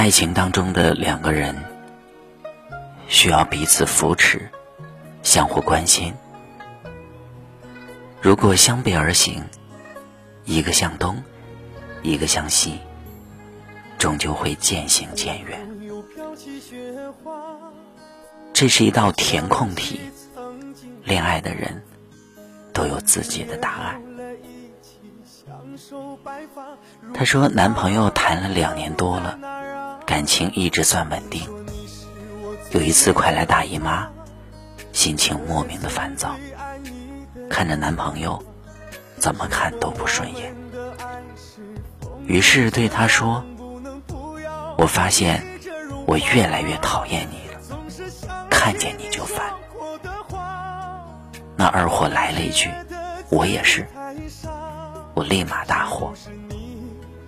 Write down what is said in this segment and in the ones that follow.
爱情当中的两个人需要彼此扶持，相互关心。如果相背而行，一个向东，一个向西，终究会渐行渐远。这是一道填空题，恋爱的人都有自己的答案。她说，男朋友谈了两年多了，感情一直算稳定。有一次快来大姨妈，心情莫名的烦躁，看着男朋友，怎么看都不顺眼。于是对他说：“我发现我越来越讨厌你了，看见你就烦。”那二货来了一句：“我也是。”我立马大火，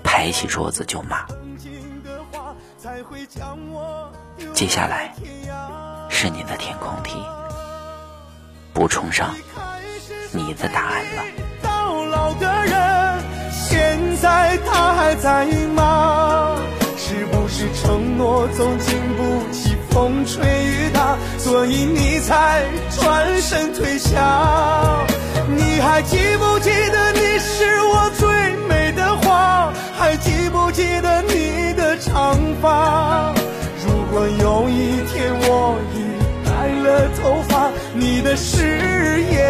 拍起桌子就骂。接下来是你的填空题，补充上你的答案吧。到老的人，现在他还在吗？是不是承诺总经不起风吹雨打，所以你才转身退下？长发？如果有一天我已白了头发，你的誓言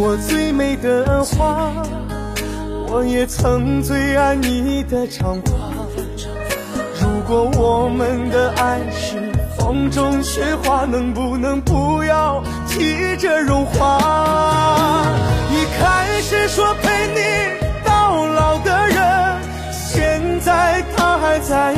我最美的花，我也曾最爱你的长发。如果我们的爱是风中雪花，能不能不要急着融化？一开始说陪你到老的人，现在他还在？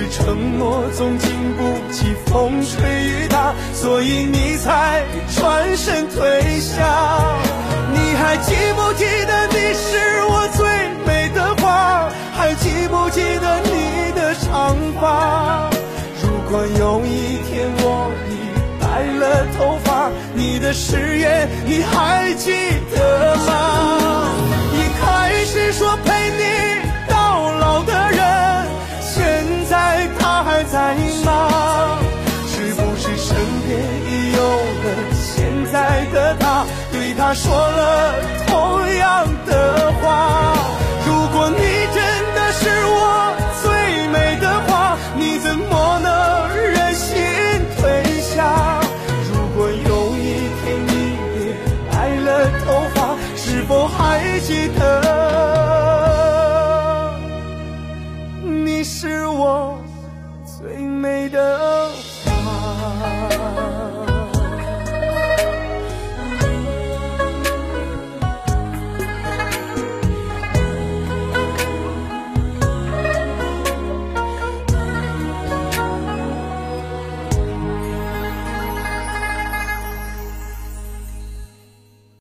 是承诺总经不起风吹雨打，所以你才转身退下？你还记不记得你是我最美的花？还记不记得你的长发？如果有一天我已白了头发，你的誓言你还记得吗？他说了同样的话。如果你真的是我最美的花，你怎么能忍心退下？如果有一天你也白了头发，是否还记得，你是我最美的？